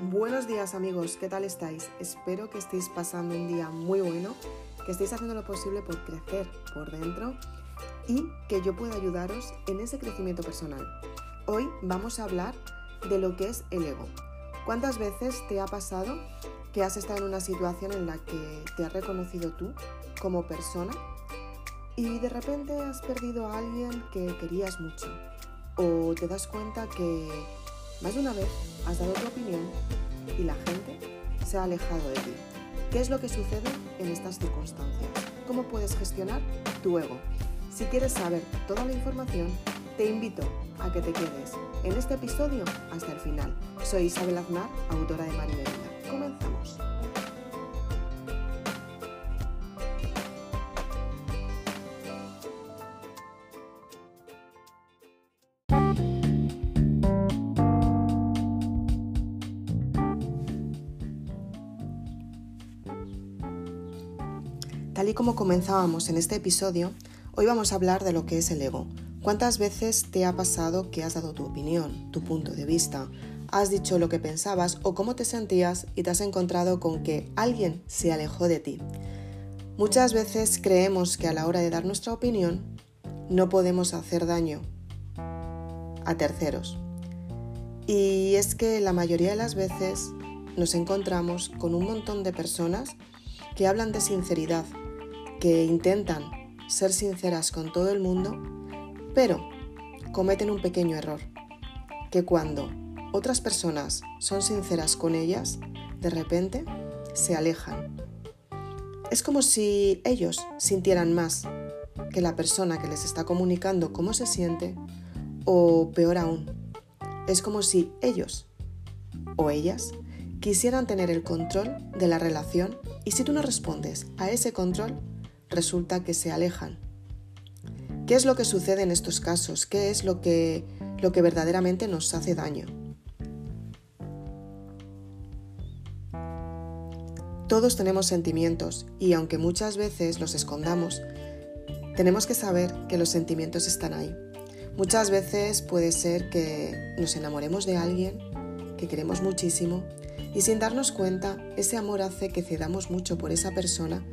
Buenos días amigos, ¿qué tal estáis? Espero que estéis pasando un día muy bueno, que estéis haciendo lo posible por crecer por dentro y que yo pueda ayudaros en ese crecimiento personal. Hoy vamos a hablar de lo que es el ego. ¿Cuántas veces te ha pasado que has estado en una situación en la que te has reconocido tú como persona y de repente has perdido a alguien que querías mucho? O te das cuenta que más de una vez has dado tu opinión y la gente se ha alejado de ti. ¿Qué es lo que sucede en estas circunstancias? ¿Cómo puedes gestionar tu ego? Si quieres saber toda la información, te invito a que te quedes en este episodio hasta el final. Soy Isabel Aznar, autora de Marimelda. Tal y como comenzábamos en este episodio, hoy vamos a hablar de lo que es el ego. ¿Cuántas veces te ha pasado que has dado tu opinión, tu punto de vista, has dicho lo que pensabas o cómo te sentías y te has encontrado con que alguien se alejó de ti? Muchas veces creemos que a la hora de dar nuestra opinión no podemos hacer daño a terceros. Y es que la mayoría de las veces nos encontramos con un montón de personas que hablan de sinceridad, que intentan ser sinceras con todo el mundo, pero cometen un pequeño error, que cuando otras personas son sinceras con ellas, de repente se alejan. Es como si ellos sintieran más que la persona que les está comunicando cómo se siente, o peor aún, es como si ellos o ellas quisieran tener el control de la relación y si tú no respondes a ese control, resulta que se alejan. ¿Qué es lo que sucede en estos casos? ¿Qué es lo que, lo que verdaderamente nos hace daño? Todos tenemos sentimientos y aunque muchas veces los escondamos, tenemos que saber que los sentimientos están ahí. Muchas veces puede ser que nos enamoremos de alguien que queremos muchísimo y sin darnos cuenta ese amor hace que cedamos mucho por esa persona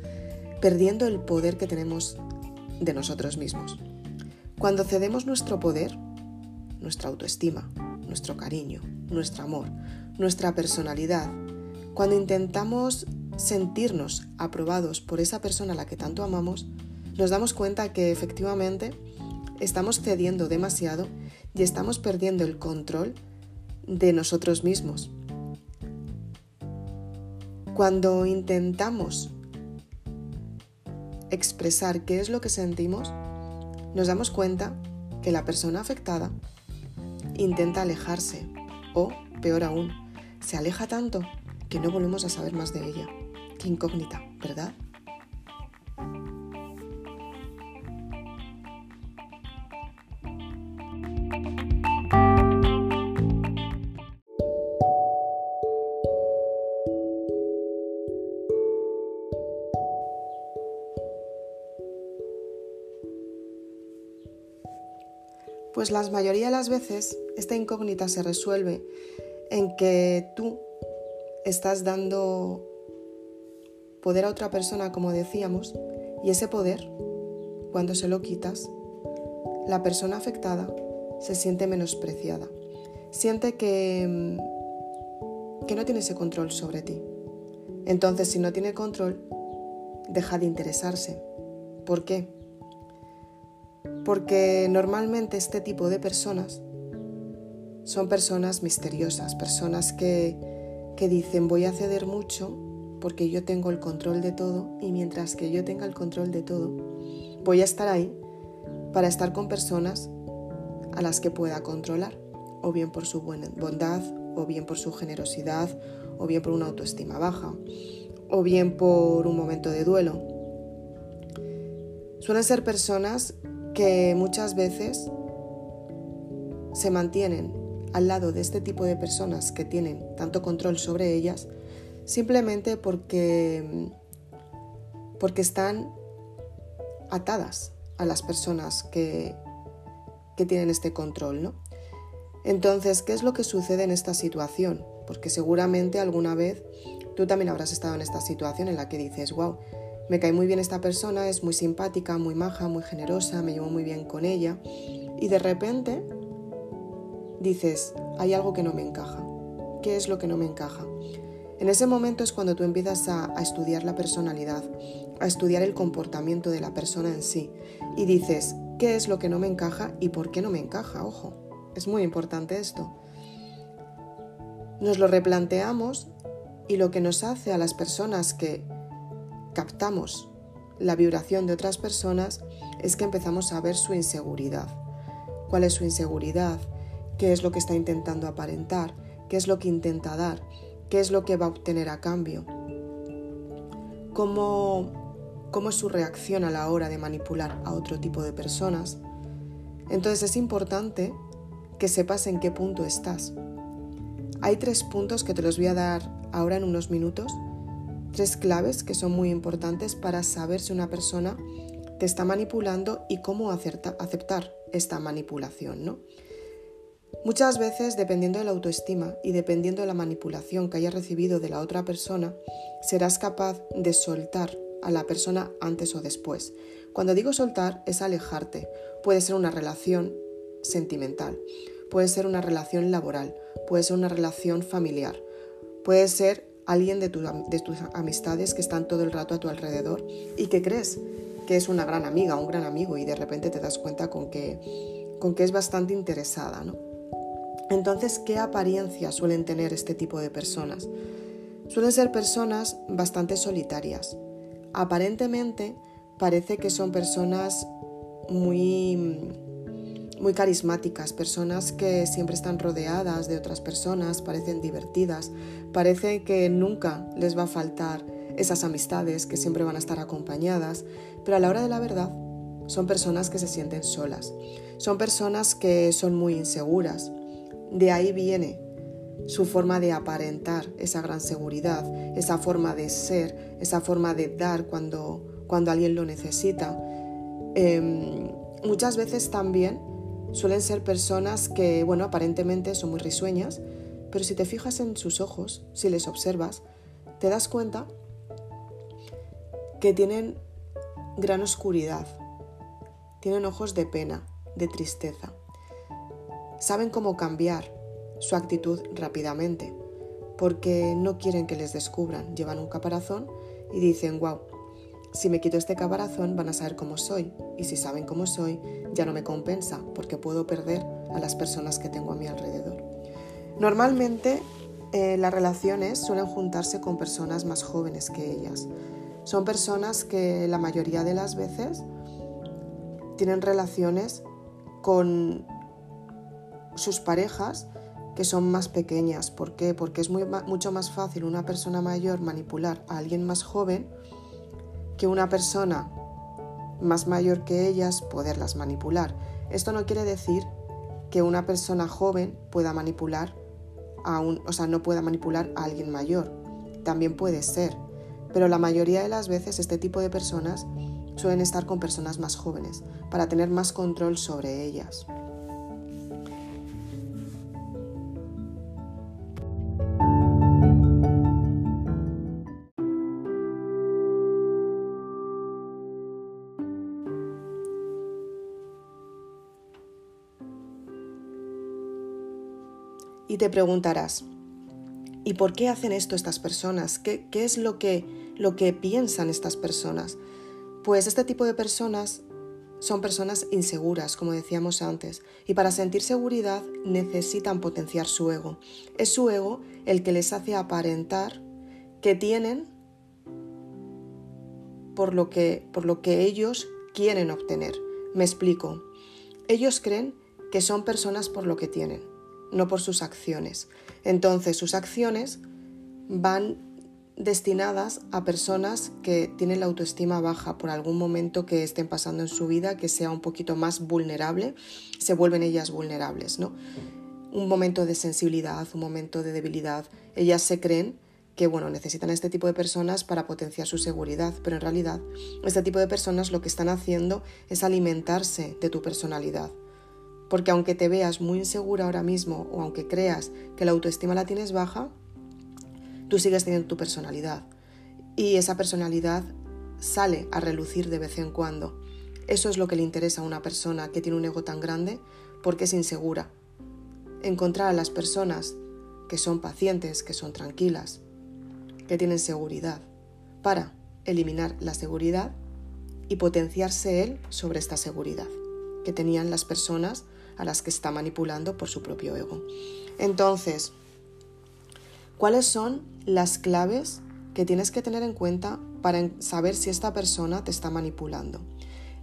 perdiendo el poder que tenemos de nosotros mismos. Cuando cedemos nuestro poder, nuestra autoestima, nuestro cariño, nuestro amor, nuestra personalidad, cuando intentamos sentirnos aprobados por esa persona a la que tanto amamos, nos damos cuenta que efectivamente estamos cediendo demasiado y estamos perdiendo el control de nosotros mismos. Cuando intentamos expresar qué es lo que sentimos, nos damos cuenta que la persona afectada intenta alejarse o, peor aún, se aleja tanto que no volvemos a saber más de ella. Qué incógnita, ¿verdad? Pues la mayoría de las veces esta incógnita se resuelve en que tú estás dando poder a otra persona, como decíamos, y ese poder, cuando se lo quitas, la persona afectada se siente menospreciada, siente que, que no tiene ese control sobre ti. Entonces, si no tiene control, deja de interesarse. ¿Por qué? Porque normalmente este tipo de personas son personas misteriosas, personas que, que dicen voy a ceder mucho porque yo tengo el control de todo y mientras que yo tenga el control de todo, voy a estar ahí para estar con personas a las que pueda controlar, o bien por su bondad, o bien por su generosidad, o bien por una autoestima baja, o bien por un momento de duelo. Suelen ser personas que muchas veces se mantienen al lado de este tipo de personas que tienen tanto control sobre ellas simplemente porque, porque están atadas a las personas que, que tienen este control. ¿no? Entonces, ¿qué es lo que sucede en esta situación? Porque seguramente alguna vez tú también habrás estado en esta situación en la que dices, wow, me cae muy bien esta persona, es muy simpática, muy maja, muy generosa, me llevo muy bien con ella. Y de repente dices, hay algo que no me encaja. ¿Qué es lo que no me encaja? En ese momento es cuando tú empiezas a, estudiar la personalidad, a estudiar el comportamiento de la persona en sí y dices, ¿qué es lo que no me encaja y por qué no me encaja? Ojo, es muy importante esto. Nos lo replanteamos y lo que nos hace a las personas que captamos la vibración de otras personas es que empezamos a ver su inseguridad. ¿Cuál es su inseguridad? ¿Qué es lo que está intentando aparentar? ¿Qué es lo que intenta dar? qué es lo que va a obtener a cambio, cómo, cómo es su reacción a la hora de manipular a otro tipo de personas. Entonces es importante que sepas en qué punto estás. Hay tres puntos que te los voy a dar ahora en unos minutos, tres claves que son muy importantes para saber si una persona te está manipulando y cómo aceptar esta manipulación, ¿no? Muchas veces, dependiendo de la autoestima y dependiendo de la manipulación que hayas recibido de la otra persona, serás capaz de soltar a la persona antes o después. Cuando digo soltar es alejarte. Puede ser una relación sentimental, puede ser una relación laboral, puede ser una relación familiar, puede ser alguien de, de tus amistades que están todo el rato a tu alrededor y que crees que es una gran amiga, un gran amigo y de repente te das cuenta con que, con que es bastante interesada, ¿no? Entonces, ¿qué apariencia suelen tener este tipo de personas? Suelen ser personas bastante solitarias. Aparentemente parece que son personas muy muy carismáticas, personas que siempre están rodeadas de otras personas, parecen divertidas, parece que nunca les va a faltar esas amistades, que siempre van a estar acompañadas, pero a la hora de la verdad son personas que se sienten solas, son personas que son muy inseguras, de ahí viene su forma de aparentar esa gran seguridad, esa forma de ser, esa forma de dar cuando, cuando alguien lo necesita. Em, muchas veces también suelen ser personas que, bueno, aparentemente son muy risueñas, pero si te fijas en sus ojos, si les observas, te das cuenta que tienen gran oscuridad, tienen ojos de pena, de tristeza. Saben cómo cambiar su actitud rápidamente, porque no quieren que les descubran. Llevan un caparazón y dicen, wow, si me quito este caparazón van a saber cómo soy, y si saben cómo soy, ya no me compensa, porque puedo perder a las personas que tengo a mi alrededor. Normalmente eh, las relaciones suelen juntarse con personas más jóvenes que ellas. Son personas que la mayoría de las veces tienen relaciones con sus parejas que son más pequeñas. ¿Por qué? Porque es mucho más fácil una persona mayor manipular a alguien más joven que una persona más mayor que ellas poderlas manipular. Esto no quiere decir que una persona joven pueda manipular a un, o sea, no pueda manipular a alguien mayor. También puede ser, pero la mayoría de las veces este tipo de personas suelen estar con personas más jóvenes para tener más control sobre ellas. Y te preguntarás, ¿y por qué hacen esto estas personas? ¿Qué, es lo que, lo que piensan estas personas? Pues este tipo de personas son personas inseguras, como decíamos antes, y para sentir seguridad necesitan potenciar su ego. Es su ego el que les hace aparentar que tienen por lo que, por lo que ellos quieren obtener. Me explico. Ellos creen que son personas por lo que tienen no por sus acciones. Entonces sus acciones van destinadas a personas que tienen la autoestima baja por algún momento que estén pasando en su vida que sea un poquito más vulnerable, se vuelven ellas vulnerables, ¿no? Un momento de sensibilidad, un momento de debilidad, ellas se creen que bueno, necesitan este tipo de personas para potenciar su seguridad, pero en realidad este tipo de personas lo que están haciendo es alimentarse de tu personalidad Porque aunque te veas muy insegura ahora mismo o aunque creas que la autoestima la tienes baja, tú sigues teniendo tu personalidad. Y esa personalidad sale a relucir de vez en cuando. Eso es lo que le interesa a una persona que tiene un ego tan grande porque es insegura. Encontrar a las personas que son pacientes, que son tranquilas, que tienen seguridad, para eliminar la seguridad y potenciarse él sobre esta seguridad que tenían las personas a las que está manipulando por su propio ego. Entonces, ¿cuáles son las claves que tienes que tener en cuenta para saber si esta persona te está manipulando?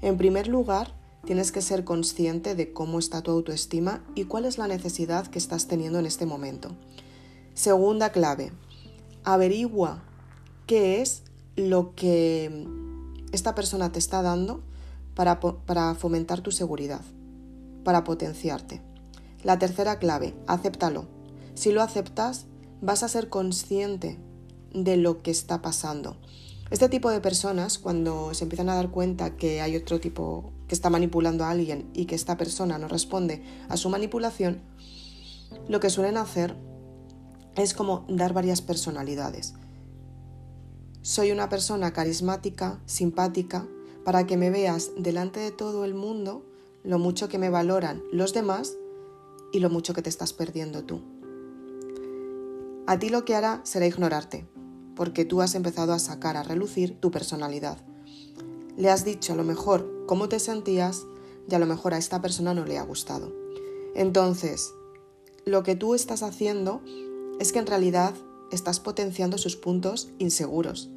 En primer lugar, tienes que ser consciente de cómo está tu autoestima y cuál es la necesidad que estás teniendo en este momento. Segunda clave, averigua qué es lo que esta persona te está dando para, para fomentar tu seguridad, para potenciarte. La tercera clave, acéptalo. Si lo aceptas, vas a ser consciente de lo que está pasando. Este tipo de personas, cuando se empiezan a dar cuenta que hay otro tipo que está manipulando a alguien y que esta persona no responde a su manipulación, lo que suelen hacer es como dar varias personalidades. Soy una persona carismática, simpática, para que me veas delante de todo el mundo lo mucho que me valoran los demás y lo mucho que te estás perdiendo tú. A ti lo que hará será ignorarte, porque tú has empezado a sacar a relucir tu personalidad. Le has dicho a lo mejor cómo te sentías y a lo mejor a esta persona no le ha gustado. Entonces, lo que tú estás haciendo es que en realidad estás potenciando sus puntos inseguros.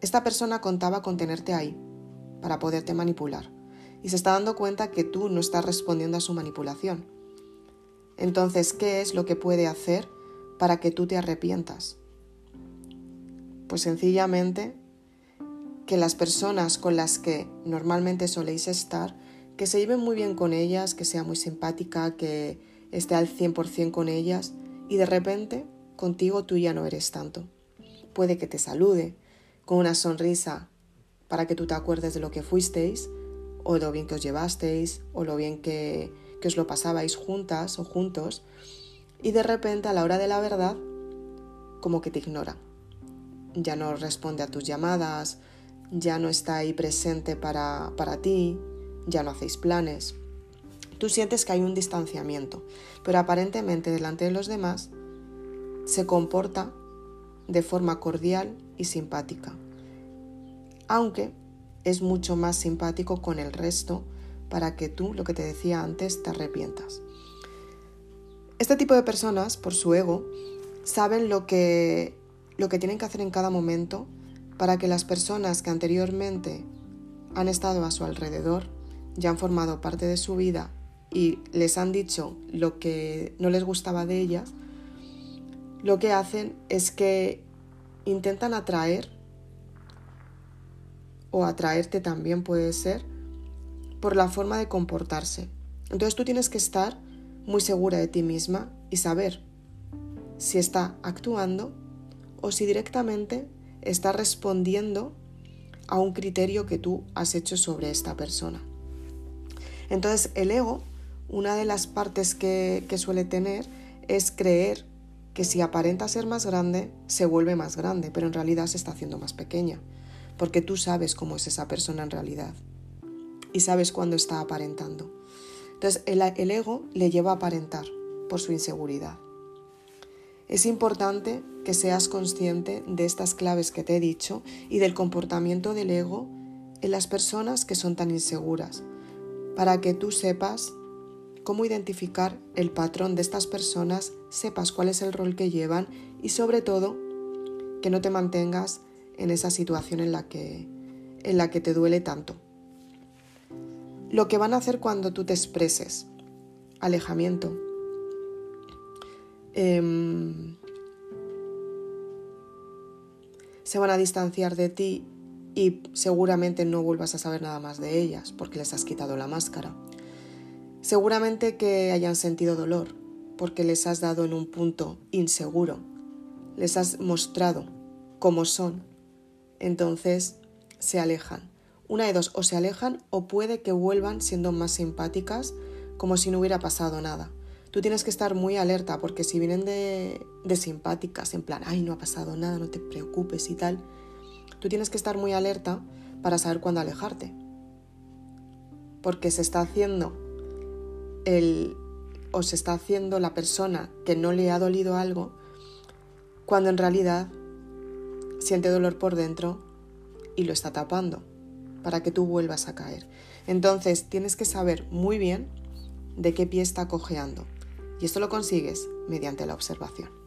Esta persona contaba con tenerte ahí para poderte manipular y se está dando cuenta que tú no estás respondiendo a su manipulación. Entonces, ¿qué es lo que puede hacer para que tú te arrepientas? Pues sencillamente que las personas con las que normalmente soléis estar, que se lleven muy bien con ellas, que sea muy simpática, que esté al 100% con ellas y de repente contigo tú ya no eres tanto. Puede que te salude con una sonrisa para que tú te acuerdes de lo que fuisteis, o lo bien que os llevasteis, o lo bien que, que os lo pasabais juntas o juntos, y de repente a la hora de la verdad, como que te ignora. Ya no responde a tus llamadas, ya no está ahí presente para, para ti, ya no hacéis planes. Tú sientes que hay un distanciamiento, pero aparentemente delante de los demás se comporta de forma cordial y simpática, aunque es mucho más simpático con el resto para que tú, lo que te decía antes, te arrepientas. Este tipo de personas, por su ego, saben lo que, lo que tienen que hacer en cada momento para que las personas que anteriormente han estado a su alrededor, ya han formado parte de su vida y les han dicho lo que no les gustaba de ellas, lo que hacen es que intentan atraer o atraerte también puede ser por la forma de comportarse. Entonces tú tienes que estar muy segura de ti misma y saber si está actuando o si directamente está respondiendo a un criterio que tú has hecho sobre esta persona. Entonces el ego, una de las partes que, que suele tener es creer que si aparenta ser más grande, se vuelve más grande, pero en realidad se está haciendo más pequeña, porque tú sabes cómo es esa persona en realidad y sabes cuándo está aparentando. Entonces el, el ego le lleva a aparentar por su inseguridad. Es importante que seas consciente de estas claves que te he dicho y del comportamiento del ego en las personas que son tan inseguras, para que tú sepas cómo identificar el patrón de estas personas, sepas cuál es el rol que llevan y sobre todo que no te mantengas en esa situación en la que, en la que te duele tanto. Lo que van a hacer cuando tú te expreses, alejamiento, em, se van a distanciar de ti y seguramente no vuelvas a saber nada más de ellas porque les has quitado la máscara. Seguramente que hayan sentido dolor porque les has dado en un punto inseguro, les has mostrado cómo son, entonces se alejan Una de dos, o se alejan o puede que vuelvan siendo más simpáticas como si no hubiera pasado nada. Tú tienes que estar muy alerta porque si vienen de, de simpáticas, en plan, ay, no ha pasado nada, no te preocupes y tal, tú tienes que estar muy alerta para saber cuándo alejarte. Porque se está haciendo el, o se está haciendo la persona que no le ha dolido algo, cuando en realidad siente dolor por dentro y lo está tapando para que tú vuelvas a caer. Entonces tienes que saber muy bien de qué pie está cojeando. Y esto lo consigues mediante la observación.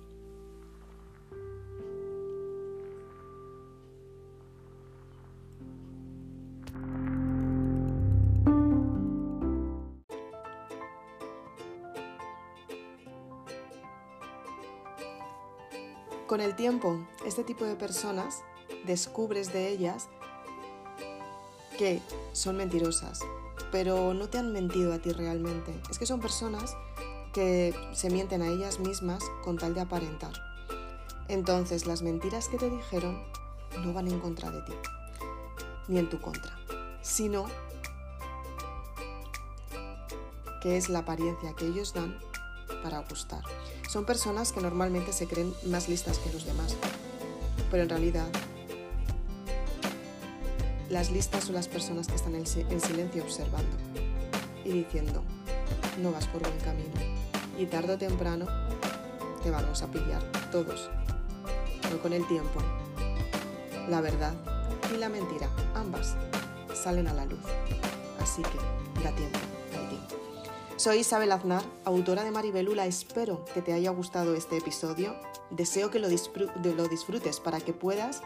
Con el tiempo, este tipo de personas descubres de ellas que son mentirosas, pero no te han mentido a ti realmente. Es que son personas que se mienten a ellas mismas con tal de aparentar. Entonces las mentiras que te dijeron no van en contra de ti, ni en tu contra, sino que es la apariencia que ellos dan para gustar. Son personas que normalmente se creen más listas que los demás, pero en realidad las listas son las personas que están en silencio observando y diciendo, no vas por buen camino. Y tarde o temprano te vamos a pillar, todos. Pero con el tiempo, la verdad y la mentira, ambas, salen a la luz. Así que da tiempo. Soy Isabel Aznar, autora de Maribelula. Espero que te haya gustado este episodio. Deseo que lo, lo disfrutes para que puedas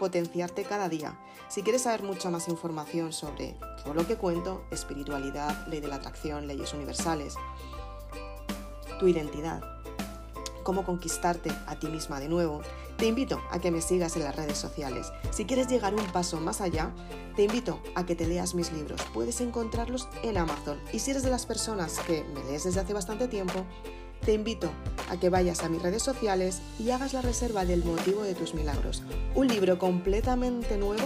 potenciarte cada día. Si quieres saber mucha más información sobre todo lo que cuento, espiritualidad, ley de la atracción, leyes universales, tu identidad, cómo conquistarte a ti misma de nuevo, te invito a que me sigas en las redes sociales. Si quieres llegar un paso más allá, te invito a que te leas mis libros. Puedes encontrarlos en Amazon. Y si eres de las personas que me lees desde hace bastante tiempo, te invito a que vayas a mis redes sociales y hagas la reserva del motivo de tus milagros. Un libro completamente nuevo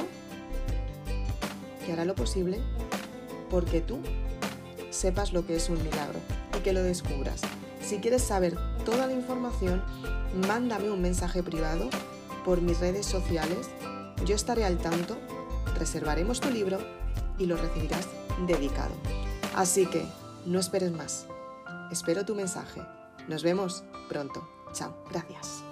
que hará lo posible porque tú sepas lo que es un milagro y que lo descubras. Si quieres saber toda la información, mándame un mensaje privado por mis redes sociales. Yo estaré al tanto, reservaremos tu libro y lo recibirás dedicado. Así que no esperes más. Espero tu mensaje. Nos vemos pronto. Chao. Gracias.